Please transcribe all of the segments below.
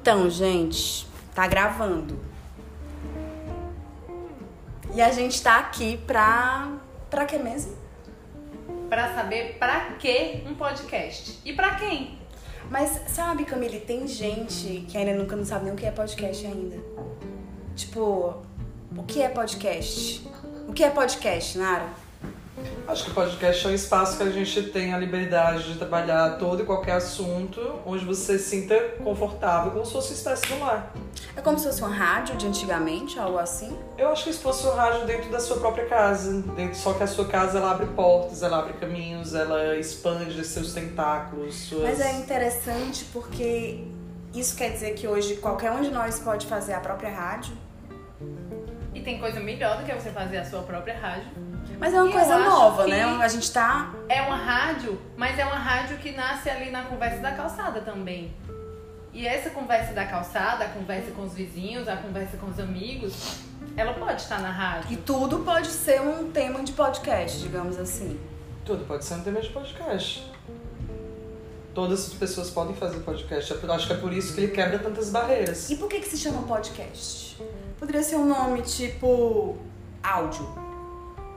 Então, gente, tá gravando. E a gente tá aqui pra. pra quê mesmo? Pra saber pra que um podcast. E pra quem? Mas sabe, Camille, tem gente que ainda nunca não sabe nem o que é podcast ainda. Tipo, o que é podcast? O que é podcast, Nara? Acho que o podcast é um espaço que a gente tem a liberdade de trabalhar todo e qualquer assunto, onde você se sinta confortável, como se fosse uma espécie de um lar. É como se fosse uma rádio de antigamente, algo assim? Eu acho que se fosse um rádio dentro da sua própria casa, dentro, só que a sua casa ela abre portas, ela abre caminhos, ela expande seus tentáculos, suas... Mas é interessante porque isso quer dizer que hoje qualquer um de nós pode fazer a própria rádio. E tem coisa melhor do que você fazer a sua própria rádio. Mas é uma E coisa nova, né? A gente tá. É uma rádio, mas é uma rádio que nasce ali na conversa da calçada também. E essa conversa da calçada, a conversa com os vizinhos, a conversa com os amigos, ela pode estar na E rádio. tudo pode ser um tema de podcast, digamos assim. Tudo pode ser um tema de podcast. Todas as pessoas podem fazer podcast. Eu acho que é por isso que ele quebra tantas barreiras. E por que, que se chama podcast? Poderia ser um nome tipo áudio.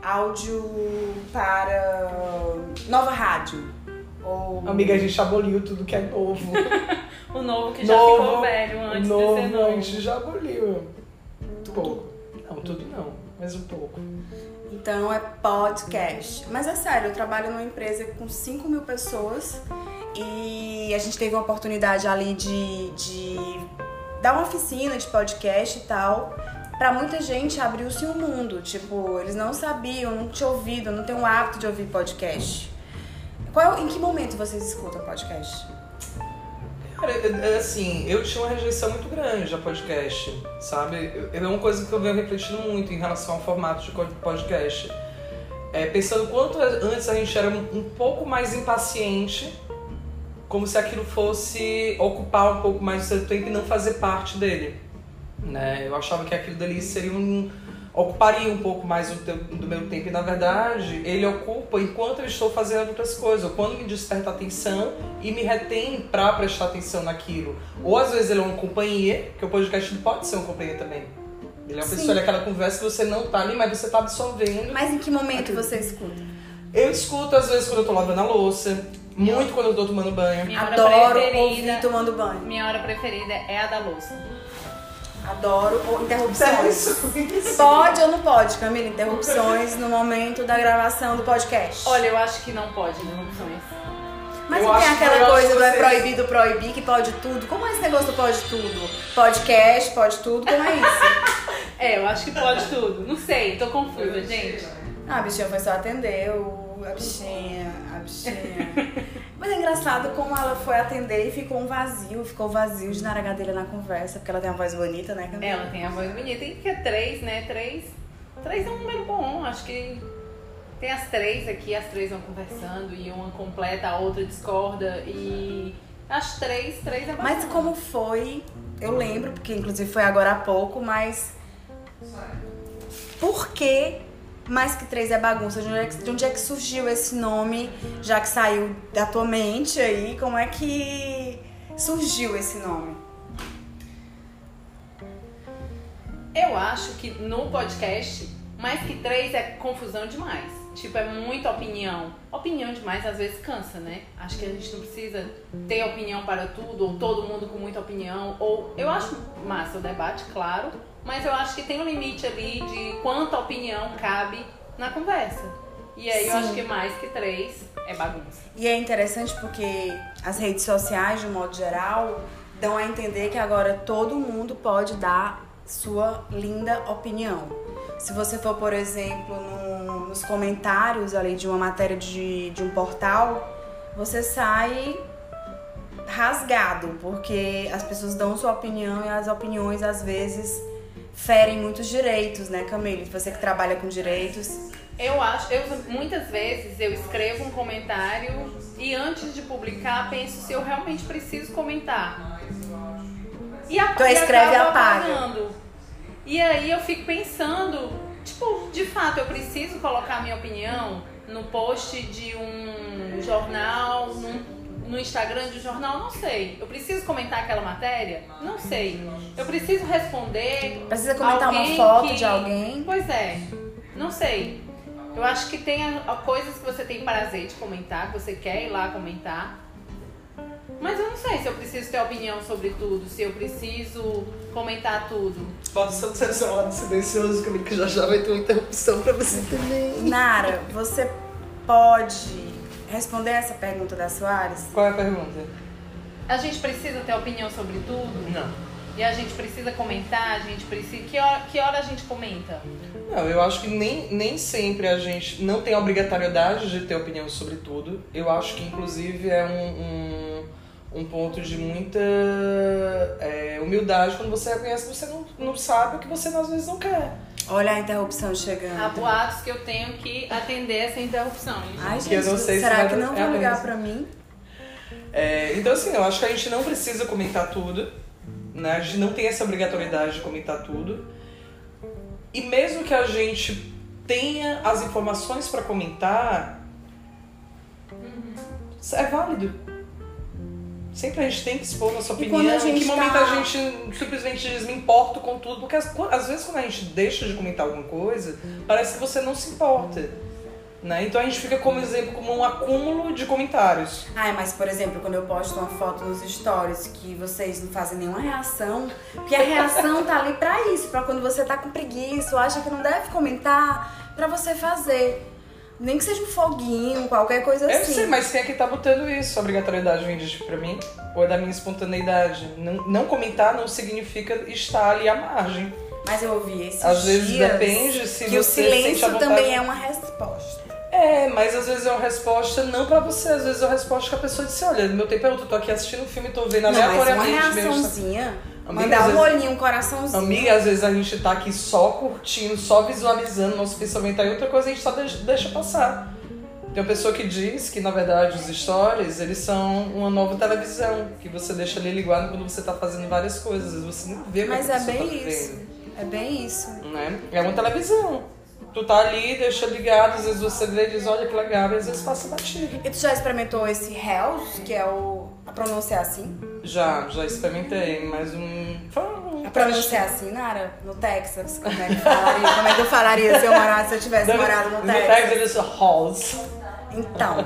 Áudio para nova rádio. Ou. Amiga, a gente aboliu tudo que é novo. O novo que já novo, ficou velho antes novo, de ser a novo. gente já aboliu. Um pouco. Não, tudo não, mas um pouco. Então é podcast. Mas é sério, eu trabalho numa empresa com 5 mil pessoas e a gente teve uma oportunidade ali de, de dar uma oficina de podcast e tal. Pra muita gente abriu-se um mundo. Tipo, eles não sabiam, não tinham ouvido, não tem o hábito de ouvir podcast. Qual, em que momento vocês escutam podcast? Cara, assim, eu tinha uma rejeição muito grande a podcast, sabe? É uma coisa que eu venho refletindo muito em relação ao formato de podcast. É, pensando quanto antes a gente era um pouco mais impaciente, como se aquilo fosse ocupar um pouco mais do seu tempo e não fazer parte dele. Né? Eu achava que aquilo dali seria um. ocuparia um pouco mais do, teu- do meu tempo. E na verdade, ele ocupa enquanto eu estou fazendo outras coisas. Ou quando me desperta atenção e me retém pra prestar atenção naquilo. Ou às vezes ele é uma companhia, que o podcast pode ser uma companhia também. Ele é uma Sim. pessoa, ele é aquela conversa que você não tá ali, mas você tá absorvendo. Mas em que momento você escuta? Eu escuto às vezes quando eu tô lavando a louça, muito quando eu tô tomando banho. Minha hora Adoro preferida. ouvir tomando banho. Minha hora preferida é a da louça. Adoro ou interrupções. Pode ou não pode, Camila? Interrupções no momento da gravação do podcast. Olha, eu acho que não pode interrupções. Mas eu não tem aquela coisa que do é proibido proibir, que pode tudo? Como é esse negócio do pode tudo? Podcast, pode tudo, como é isso? É, eu acho que pode tudo. Não sei, tô confusa, gente. ah, a bichinha foi só atender, o- a bichinha, bichinha. Mas é engraçado como ela foi atender e ficou um vazio, ficou vazio de naragadelha na conversa, porque ela tem uma voz bonita, né, Camila? Ela tem a voz bonita. E que é três, né? Três. Três é um número bom. Acho que tem as três aqui, as três vão conversando e uma completa, a outra discorda. E as três, três é bacana. Mas como foi, eu lembro, porque inclusive foi agora há pouco, mas por que mais que três é bagunça? De onde é, que, de onde é que surgiu esse nome, já que saiu da tua mente aí? Como é que surgiu esse nome? Eu acho que no podcast, mais que três é confusão demais. Tipo, é muita opinião. Opinião demais às vezes cansa, né? Acho que a gente não precisa ter opinião para tudo, ou todo mundo com muita opinião. Ou eu acho massa o debate, claro, mas eu acho que tem um limite ali de quanta opinião cabe na conversa. E aí eu Sim. acho que mais que três é bagunça. E é interessante porque as redes sociais, de um modo geral, dão a entender que agora todo mundo pode dar sua linda opinião. Se você for, por exemplo, no- nos comentários ali de uma matéria de, de um portal, você sai rasgado, porque as pessoas dão sua opinião e as opiniões às vezes ferem muitos direitos, né, Camille? Você que trabalha com direitos. Eu acho, eu muitas vezes eu escrevo um comentário e antes de publicar penso se eu realmente preciso comentar. E, a, Então e escreve e apaga. apagando. E aí eu fico pensando, tipo, de fato eu preciso colocar minha opinião no post de um jornal, no Instagram de jornal? Não sei. Eu preciso comentar aquela matéria? Não sei. Eu preciso responder. Precisa comentar uma foto que- de alguém. Pois é. Não sei. Eu acho que tem coisas que você tem prazer de comentar, que você quer ir lá comentar. Mas eu não sei se eu preciso ter opinião sobre tudo, se eu preciso comentar tudo. Bota o seu no silencioso comigo que já já vai ter uma interrupção pra você também. Nara, você pode responder essa pergunta da Soares? Qual é a pergunta? A gente precisa ter opinião sobre tudo? Não. E a gente precisa comentar, a gente precisa. Que hora, que hora a gente comenta? Não, eu acho que nem, nem sempre a gente não tem a obrigatoriedade de ter opinião sobre tudo. Eu acho que, inclusive, é um, um, um ponto de muita é, humildade quando você reconhece que você não, não sabe o que você às vezes não quer. Olha a interrupção chegando. Há boatos que eu tenho que atender essa interrupção. gente. Ai, Que eu gente, não sei se será vai- que não vão ligar pra mim? É, então, assim, eu acho que a gente não precisa comentar tudo, né? A gente não tem essa obrigatoriedade de comentar tudo. E mesmo que a gente tenha as informações pra comentar, é válido. Sempre a gente tem que expor nossa opinião. Em que gente momento tá- a gente simplesmente diz me importo com tudo? Porque às, às vezes quando a gente deixa de comentar alguma coisa, parece que você não se importa. Né? Então a gente fica como exemplo como um acúmulo de comentários. Ai, mas por exemplo, quando eu posto uma foto nos stories que vocês não fazem nenhuma reação, porque a reação tá ali pra isso, pra quando você tá com preguiça ou acha que não deve comentar, pra você fazer. Nem que seja um foguinho, qualquer coisa Eu assim. sei, mas quem é que tá botando isso? Obrigatoriedade vem de pra mim? Ou é da minha espontaneidade? Não, não comentar não significa estar ali à margem. Mas eu ouvi esses Às vezes depende se que o você a silêncio vontade. também é uma resposta. É, mas às vezes é uma resposta não pra você, às vezes é uma resposta que a pessoa disse, olha, meu tempo é outro, eu tô aqui assistindo um filme, tô vendo Não, mas uma aleatoriamente mesmo. Amiga, mandar um vezes- olhinho, um coraçãozinho. Amiga, às vezes a gente tá aqui só curtindo, só visualizando nosso pensamento, aí outra coisa a gente só deixa, passar. Tem uma pessoa que diz que, na verdade, os stories, eles são uma nova televisão, que você deixa ali ligado quando você tá fazendo várias coisas, às vezes você não vê Mas é bem tá isso. vendo, É bem isso. né? É uma televisão. Tu tá ali, deixa ligado, às vezes você e diz, olha que legal, às vezes passa batido. E tu já experimentou esse Hells, que é o. A pronúncia é assim? Já, já experimentei, mas um... Um A pronúncia é assim, Nara? No Texas? Como é que falaria? Como é que eu falaria se eu morasse, se eu tivesse morado no No Texas? Texas eles halls. Então.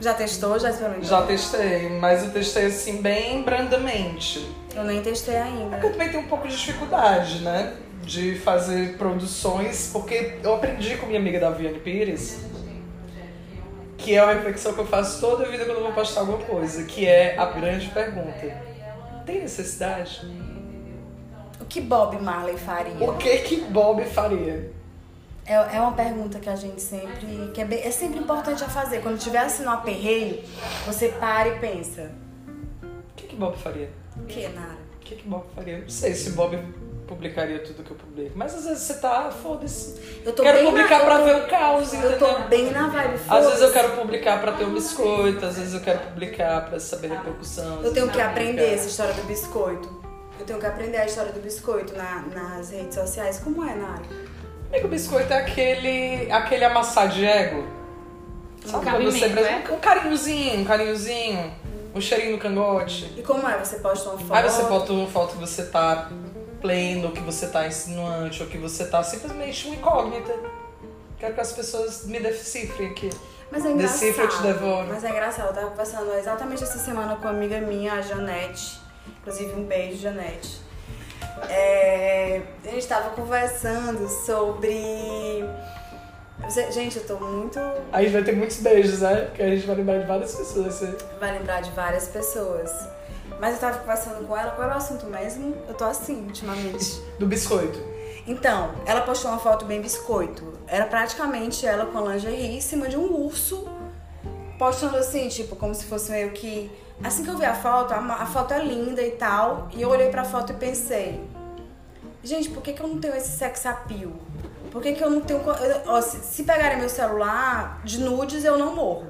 Já testou? Já experimentou? Já testei, mas eu testei assim bem brandamente. Eu nem testei ainda. Eu também tenho um pouco de dificuldade, né? De fazer produções, porque eu aprendi com minha amiga Daviane Pires, que é uma reflexão que eu faço toda a vida quando eu vou postar alguma coisa, que é a grande pergunta. Tem necessidade? O que Bob Marley faria? O que que Bob faria? É, é uma pergunta que a gente sempre. Que é, bem- é sempre importante a fazer. Quando tiver assim no aperreio, você para e pensa. O que que Bob faria? O que, Nara? O que que Bob faria? Eu não sei se Bob publicaria tudo que eu publico, mas às vezes você tá, foda-se. Eu tô Quero bem publicar na, pra eu ver o caos, tô, Eu tô entendeu? bem na vibe. Às vezes eu quero publicar pra ter um biscoito, às vezes eu quero publicar pra saber repercussão. Eu tenho que aprender publicar. essa história do biscoito. Eu tenho que aprender a história do biscoito na- nas redes sociais. Como é, Nara? Amigo, biscoito é aquele, aquele amassar de ego. Sabe quando você apresenta- Um carinhozinho, um carinhozinho, um cheirinho no cangote. E como é? Você posta uma foto? Aí você bota uma foto que você tá pleno, ou que você tá insinuante, ou que você tá simplesmente uma incógnita. Quero que as pessoas me decifrem aqui. Mas é engraçado. Decifra, eu te devoro. Mas é engraçado. Eu tava conversando exatamente essa semana com uma amiga minha, a Janete. Inclusive, um beijo, Janete. É, a gente tava conversando sobre... Gente, eu tô muito... Aí vai ter muitos beijos, né? Porque a gente vai lembrar de várias pessoas. assim. Vai lembrar de várias pessoas. Mas eu tava conversando com ela. Qual era o assunto mesmo? Eu tô assim, ultimamente. Do biscoito. Então, ela postou uma foto bem biscoito. Era praticamente ela com a lingerie em cima de um urso, postando assim, tipo, como se fosse meio que. Assim que eu vi a foto, a, a foto é linda e tal, e eu olhei pra foto e pensei: gente, por que, que eu não tenho esse sex appeal? Por que, que eu não tenho. eu- ó, se, se pegarem meu celular de nudes, eu não morro.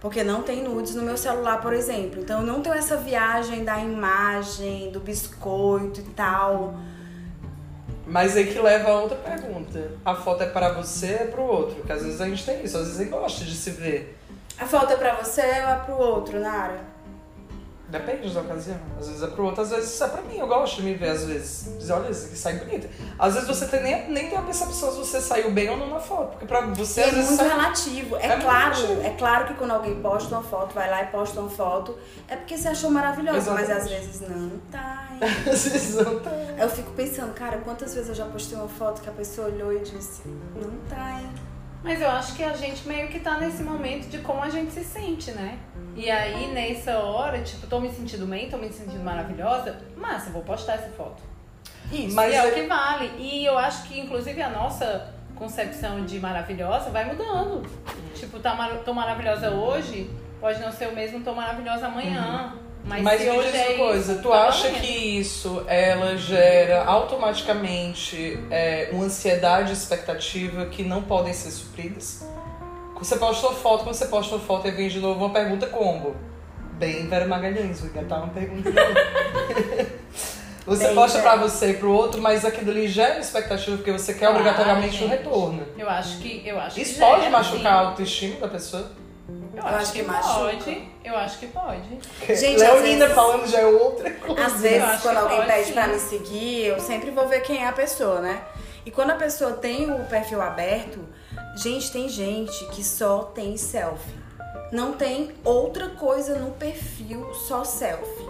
Porque não tem nudes no meu celular, por exemplo. Então eu não tenho essa viagem da imagem, do biscoito e tal. Mas aí que leva a outra pergunta. A foto é para você ou é pro outro? Porque às vezes a gente tem isso, às vezes a gente gosta de se ver. A foto é pra você ou é pro outro, Nara? Depende da ocasião. Às vezes é pro outro, às vezes é pra mim. Eu gosto de me ver, às vezes. Dizer, olha, isso aqui sai bonito. Às vezes você tem, nem, nem tem a percepção se você saiu bem ou não na foto. Porque pra você, E às é vezes, muito sai... relativo. É, É claro, relativo. é claro que quando alguém posta uma foto, vai lá e posta uma foto, é porque você achou maravilhosa, mas às vezes não tá. hein? às vezes não tá. Eu fico pensando, cara, quantas vezes eu já postei uma foto que a pessoa olhou e disse, não tá, hein? Mas eu acho que a gente meio que tá nesse momento de como a gente se sente, né? E aí, nessa hora, tipo, tô me sentindo bem, tô me sentindo maravilhosa, massa, vou postar essa foto. Isso, Mas e é é- o que vale. E eu acho que, inclusive, a nossa concepção de maravilhosa vai mudando. Tipo, tá, tô maravilhosa hoje, pode não ser o mesmo tô maravilhosa amanhã. Mas, Mas me diz é uma coisa, tu tá acha valendo. que isso ela gera automaticamente é, uma ansiedade e expectativa que não podem ser supridas? Você postou foto, quando você posta uma foto e vem de novo uma pergunta combo. Bem, Vera Magalhães, vou engatar uma pergunta. você Bem, posta Vera. pra você e pro outro, mas aquilo ali gera expectativa porque você quer Claro, obrigatoriamente um retorno. Eu acho que. Eu acho Isso que pode gera, machucar a sim. autoestima da pessoa? Eu acho que, machuca. pode. Eu acho que pode. Gente, Leonina vezes- falando já é outra coisa. Às vezes, acho quando que alguém pode, pede sim. pra me seguir, eu sempre vou ver quem é a pessoa, né? E quando a pessoa tem o perfil aberto, gente, tem gente que só tem selfie. Não tem outra coisa no perfil, só selfie.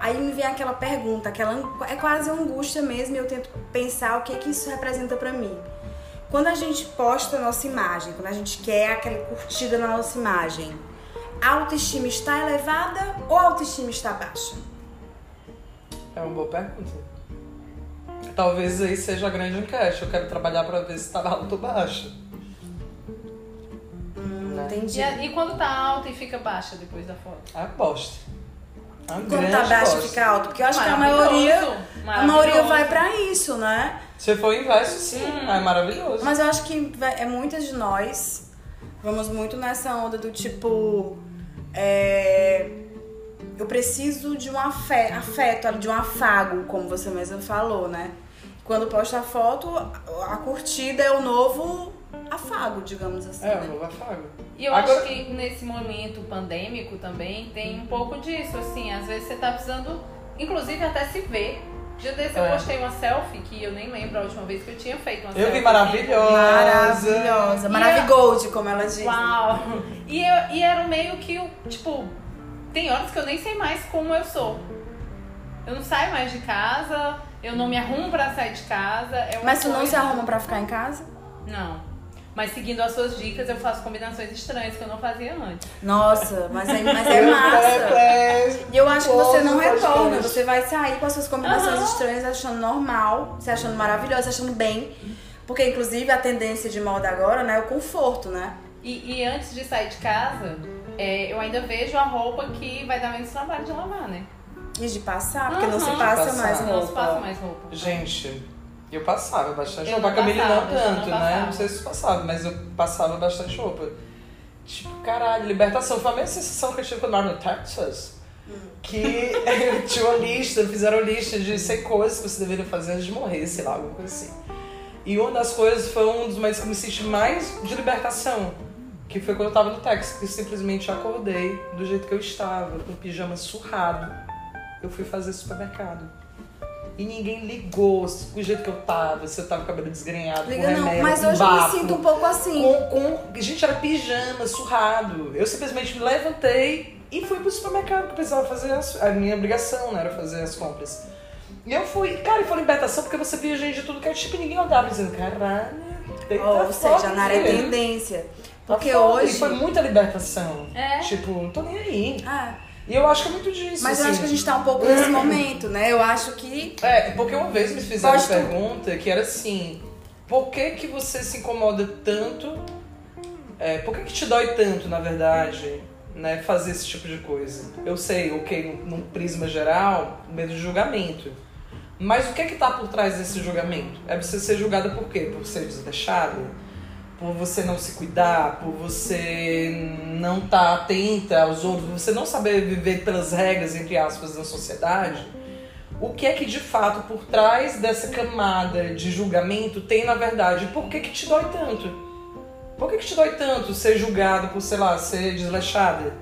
Aí me vem aquela pergunta, aquela é quase angústia mesmo, e eu tento pensar o que que isso representa pra mim. Quando a gente posta a nossa imagem, quando a gente quer aquela curtida na nossa imagem, a autoestima está elevada ou a autoestima está baixa? É uma boa pergunta. Talvez aí seja a grande enquete. Eu quero trabalhar pra ver se tá alto ou baixo. Né? Entendi. E, e quando tá alta e fica baixa depois da foto? É uma bosta. É Quando tá baixo bosta. fica alto, porque eu acho que a maioria, a maioria vai pra isso, né? Se for o inverso, sim. Hum. É maravilhoso. Mas eu acho que é muitas de nós vamos muito nessa onda do tipo é, eu preciso de um afe- afeto, de um afago, como você mesma falou, né? Quando posta a foto, a curtida é o novo afago, digamos assim. É, né? novo afago. E eu Agora- acho que nesse momento pandêmico também tem um pouco disso, assim, às vezes você tá precisando, inclusive até se ver. Dia desse eu É. postei uma selfie que eu nem lembro a última vez que eu tinha feito uma Eu selfie. vi maravilhosa. Maravilhosa. Maravigold, como ela diz. Uau! E, eu, e era meio que, o tipo, tem horas que eu nem sei mais como eu sou. Eu não saio mais de casa, eu não me arrumo pra sair de casa. É Mas tu não se arruma pra ficar em casa? Não. Mas seguindo as suas dicas, eu faço combinações estranhas que eu não fazia antes. Nossa, mas é, mas é massa. É, E eu acho que você não retorna, você vai sair com as suas combinações estranhas, achando normal, se achando maravilhosa, se achando bem. Porque, inclusive, a tendência de moda agora, né, é o conforto, né? E, e antes de sair de casa, é, eu ainda vejo a roupa que vai dar menos trabalho de lavar, né? E de passar, porque não se passa Passar. mais Não se passa roupa. mais roupa. Gente, eu passava bastante Eu roupa. A Camille não tanto, não né? Não sei se passava, mas eu passava bastante roupa. Tipo, caralho, libertação. Foi a mesma sensação que eu tive quando eu no Texas. Que tinha uma lista, fizeram lista de 100 coisas que você deveria fazer antes de morrer, sei lá, alguma coisa assim. E uma das coisas foi um dos momentos que eu me senti mais de libertação. Que foi quando eu tava no Texas, que eu simplesmente acordei do jeito que eu estava, com o pijama surrado. Eu fui fazer supermercado. E ninguém ligou o jeito que eu tava, se eu tava com o cabelo desgrenhado, Liga com não, remela, mas com hoje eu bafo, me sinto um pouco assim. com, com... Gente, era pijama, surrado. Eu simplesmente me levantei e fui pro supermercado, que eu precisava fazer as- a minha obrigação, né? Era fazer as compras. E eu fui, cara, e foi libertação porque você via gente de tudo que é tipo e ninguém olhava dizendo, caralho, Ou fora, seja, na área é filho. tendência. Tá Porque hoje. E foi muita libertação. É. Tipo, não tô nem aí. Ah, E eu acho que é muito disso. mas eu assim. acho que a gente tá um pouco nesse momento, né? Eu acho que. É, porque uma vez me fizeram uma pergunta que era assim: por que que você se incomoda tanto? É, por que que te dói tanto, na verdade, né, fazer esse tipo de coisa? Eu sei, ok, num, num prisma geral, medo de julgamento. Mas o que é que tá por trás desse julgamento? É você ser julgada por quê? Por ser desleixada? Por você não se cuidar? Por você não estar atenta aos outros? Por você não saber viver pelas regras, entre aspas, da sociedade? o que é que de fato por trás dessa camada de julgamento tem na verdade? Por que, que te dói tanto? Por que, que te dói tanto ser julgado por, sei lá, ser desleixada?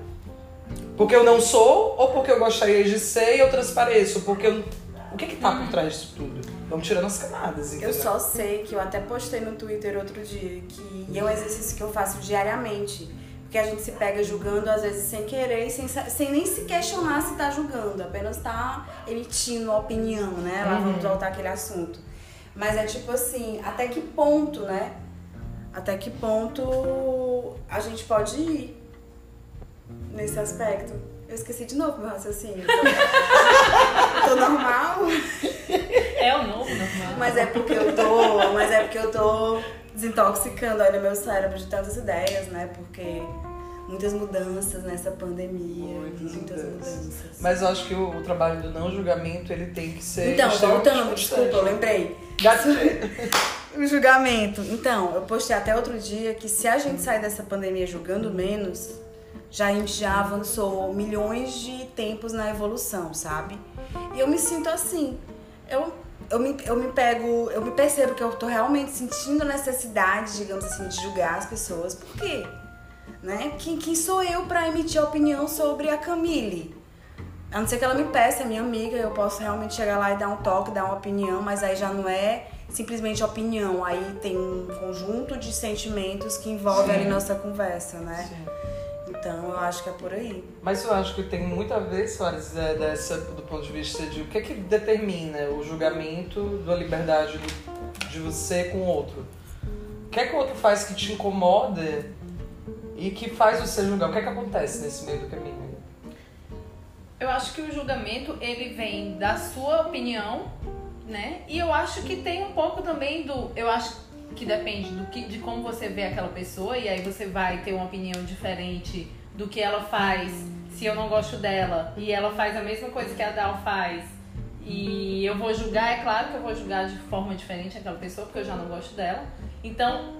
Porque eu não sou ou porque eu gostaria de ser e eu transpareço? Porque eu... O que que tá por trás disso tudo? Vamos tirando as camadas, entendeu? Eu só sei que eu até postei no Twitter outro dia que e é um exercício que eu faço diariamente. Porque a gente se pega julgando, às vezes, sem querer, sem, sem nem se questionar se tá julgando, apenas tá emitindo opinião, né? Lá vamos voltar aquele assunto. Mas é tipo assim, até que ponto, né? Até que ponto a gente pode ir nesse aspecto? Eu esqueci de novo meu raciocínio. Tô normal? É o novo normal. Mas é porque eu tô. Mas é porque eu tô desintoxicando aí no meu cérebro de tantas ideias, né? Porque muitas mudanças nessa pandemia, muitas, muitas mudanças. Mas eu acho que o, o trabalho do não julgamento ele tem que ser. Então, voltando, desculpa, eu lembrei. O julgamento. Então, eu postei até outro dia que se a gente sair dessa pandemia julgando menos, já a gente já avançou milhões de tempos na evolução, sabe? E eu me sinto assim. Eu, eu, me, eu me pego, eu me percebo que eu tô realmente sentindo necessidade, digamos assim, de julgar as pessoas. Por quê? Né? Quem, quem sou eu pra emitir opinião sobre a Camille? A não ser que ela me peça, é minha amiga, eu posso realmente chegar lá e dar um toque, dar uma opinião, mas aí já não é simplesmente opinião, aí tem um conjunto de sentimentos que envolve Sim. ali nossa conversa, né? Sim. Então eu acho que é por aí. Mas eu acho que tem muito a ver, Soares, é, dessa, do ponto de vista de o que é que determina o julgamento da liberdade do- de você com o outro. O que é que o outro faz que te incomoda e que faz você julgar? O que é que acontece nesse meio do caminho? Eu acho que o julgamento ele vem da sua opinião, né? E eu acho que tem um pouco também do, eu acho que depende do que, de como você vê aquela pessoa e aí você vai ter uma opinião diferente do que ela faz. Se eu não gosto dela e ela faz a mesma coisa que a Dal faz e eu vou julgar, é claro que eu vou julgar de forma diferente aquela pessoa porque eu já não gosto dela. Então,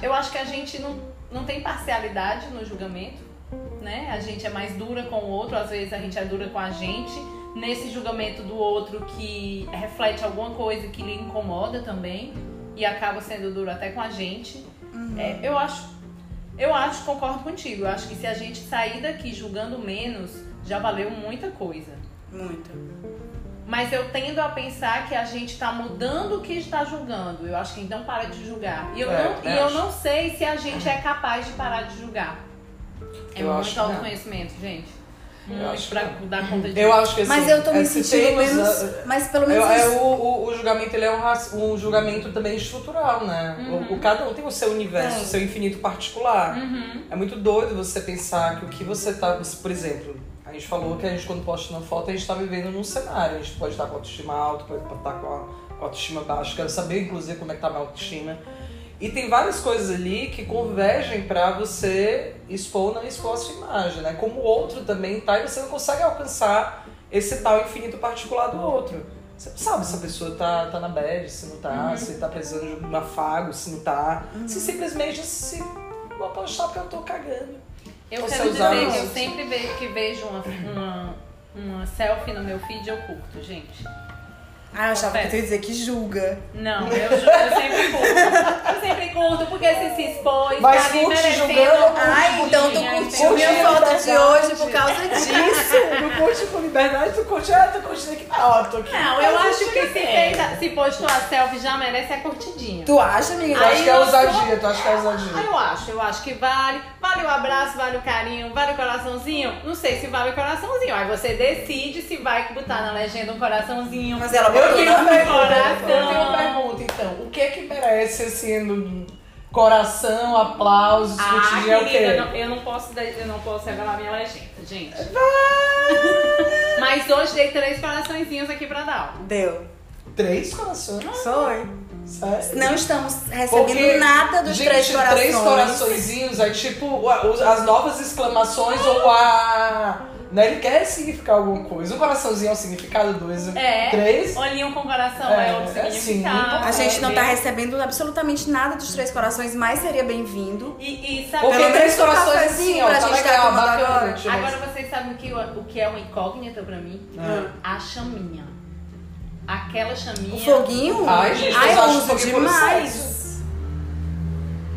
eu acho que a gente não, não tem parcialidade no julgamento né? A gente é mais dura com o outro, às vezes a gente é dura com a gente. Nesse julgamento do outro que reflete alguma coisa que lhe incomoda também e acaba sendo duro até com a gente. É, eu acho, eu acho, concordo contigo. Eu acho que se a gente sair daqui julgando menos, já valeu muita coisa. Muito. Mas eu tendo a pensar que a gente tá mudando o que está julgando. Eu acho que então para de julgar. E eu, É, não, e eu não sei se a gente é capaz de parar de julgar. É Eu muito autoconhecimento, gente. Eu Muito acho pra que dar conta disso. Eu acho que assim, Mas eu tô me é, se sentindo temos, menos. Mas pelo menos. é o, o, o julgamento ele é um, um julgamento também estrutural, né? O, o- cada um tem o seu universo, o seu infinito particular. Uhum. É muito doido você pensar que o que você tá. Por exemplo, a gente falou que a gente, quando posta uma foto, a gente tá vivendo num cenário. A gente pode estar com autoestima alta, pode estar com a, com a autoestima baixa. Quero saber, inclusive, como é que tá a minha autoestima. E tem várias coisas ali que convergem pra você expor ou não expor a sua imagem, né? Como o outro também tá e você não consegue alcançar esse tal infinito particular do outro. Você não sabe se a pessoa tá, tá na bad, se não tá, se tá precisando de um afago, se não tá. Se simplesmente se vou postar porque eu tô cagando. Eu quero dizer que eu sempre vejo, que vejo uma, uma, uma selfie no meu feed, eu curto, gente. Ah, eu achava que tu ia dizer que julga. Não, eu, eu sempre curto. Eu sempre curto, porque se se expôs, Mas tá curte julgando, Ai, então tu curtiu minha foto de hoje por causa disso. Tu curte com liberdade, tu curte, ah, tu curte aqui. Ah, tô aqui. Não, eu acho que se, chega fez, se postou a selfie já merece a curtidinha. Tu acha, amiga? Tu acha que é eu ousadia, tu acha que é Ah, ousadia. eu acho, eu acho que vale. Vale o abraço, vale o carinho, vale o coraçãozinho. Não sei se vale o coraçãozinho. Aí você decide se vai botar na legenda um coraçãozinho. Mas ela Eu botou tenho na uma pergunta, coração. eu tenho uma pergunta, então. O que é que merece, assim, no coração, aplausos, Ah, curtidinha, é o quê? querida, eu não, eu não posso, eu não posso revelar minha legenda, gente. Mas hoje dei três coraçõezinhos aqui pra dar. Deu. Três corações? Foi. Sério? Não estamos recebendo Porque, nada dos gente, três corações. três coraçõezinhos, aí tipo, as novas exclamações ou a... Né, ele quer significar alguma coisa. Um coraçãozinho é um significado, dois, É. três. Olhinho com coração É, é, outro é sim, significado. muito A gente não tá recebendo absolutamente nada dos três corações, mas seria bem-vindo. E, e sabe Porque três corações cafezinho assim, ó, pra tá gente tá legal, bacana. agora. Agora vocês sabem o que o- o que é uma incógnita pra mim? Ah. A chaminha. Aquela chaminha. O foguinho? Ai, gente, Ai, mas eu uso foguinho puro demais.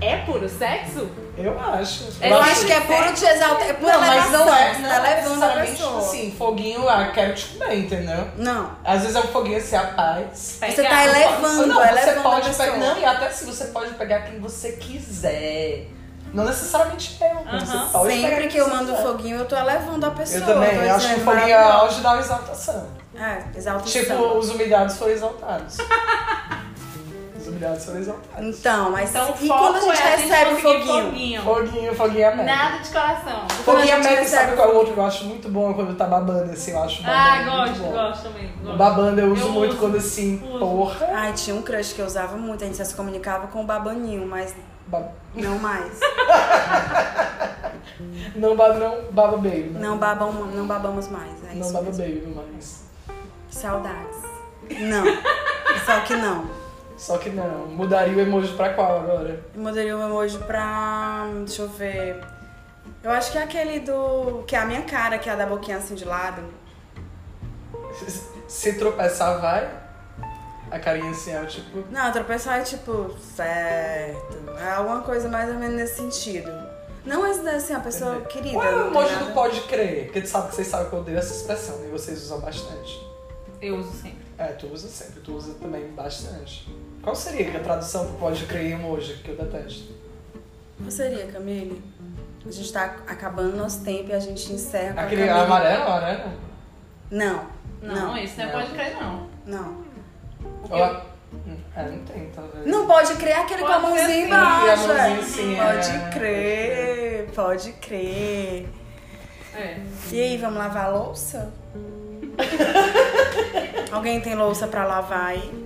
É puro sexo? Eu acho. Eu Eu acho que é puro de exaltar. É pura Não, mas não é, Você não tá é levando a necessariamente pessoa. assim, foguinho, ah, quero te comer, entendeu? Não. Às vezes é um foguinho assim, a paz. Você tá elevando, não, você elevando a pode pessoa. pegar. Não, e até se você pode pegar quem você quiser. Não necessariamente eu, você pegar Sempre que eu você mando quiser. foguinho, eu tô elevando a pessoa. Eu também, eu acho que o foguinho é auge da exaltação. É, exaltação. Tipo, os humilhados foram exaltados. exaltados. Então, mas Então, e quando a gente é recebe o foguinho? foguinho. Foguinho, foguinho é. Nada de coração. Foguinho é recebe sabe qual é o outro que eu acho muito bom quando tá babando assim? Eu acho babando Ah, muito gosto, bom. gosto também. O Gosto. babando eu uso Eu muito uso. quando assim, Uso. porra. Ai, tinha um crush que eu usava muito, a gente só se comunicava com o babaninho, mas Ba- não mais. Não, ba- não baba baby. né? Não, babam, não babamos mais. É Não isso baba mesmo. baby mais. Saudades. Não. Só que não. Só que não. Mudaria o emoji pra qual agora? Eu mudaria o emoji pra. Deixa eu ver. Eu acho que é aquele do. Que é a minha cara, que é a da boquinha assim de lado. Se tropeçar, vai. A carinha assim é o tipo. Não, tropeçar é tipo, certo. É alguma coisa mais ou menos nesse sentido. Não é assim, a pessoa querida. Qual é o tem emoji do pode crer? Porque tu sabe que vocês sabem que eu odeio essa expressão e vocês usam bastante. Eu uso sempre. É, tu usa sempre, tu usa também bastante. Qual seria a tradução pro pode crer em emoji que eu detesto? Qual seria, Camille? A gente tá acabando nosso tempo e a gente encerra com Aquele a amarelo, amarelo? Não. Não, Não. isso não é Não. pode crer, não. Não. Porque Hum, É, não tem, talvez. Não pode crer aquele com a Pode mãozinha sim, embaixo. a mãozinha é. Pode é. crer, pode crer. É. E aí, vamos lavar a louça? Alguém tem louça pra lavar aí?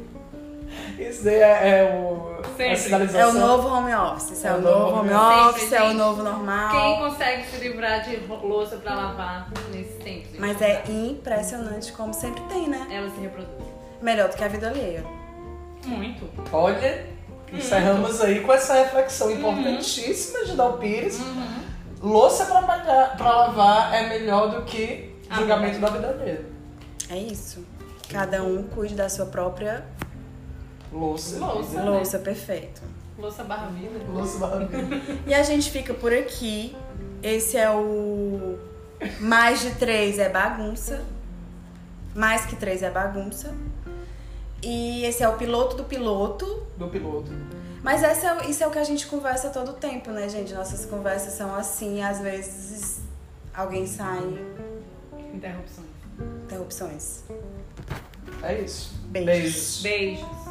Isso daí é, é o. Sempre. A sinalização. É o novo home office. Esse é, o novo home office. Sempre, é o gente. novo normal. Quem consegue se livrar de louça pra lavar nesse tempo? gente? Mas é impressionante como sempre tem, né? Ela se reproduz. Melhor do que a vida alheia. Muito. Olha, encerramos aí com essa reflexão importantíssima de Dal Pires. Louça pra, pagar, pra lavar é melhor do que julgamento da vida alheia. É isso. Cada um cuide da sua própria Louça. Louça. louça, perfeito. Louça barra vida. Louça barra vida. E a gente fica por aqui. Esse é o Mais de Três é Bagunça. Mais que Três é Bagunça. E esse é o piloto do piloto. do piloto. Mas essa é, isso é o que a gente conversa todo tempo, né, gente? Nossas conversas são assim, às vezes alguém sai. Interrupções. Interrupções. É isso. Beijos. Beijos. Beijos.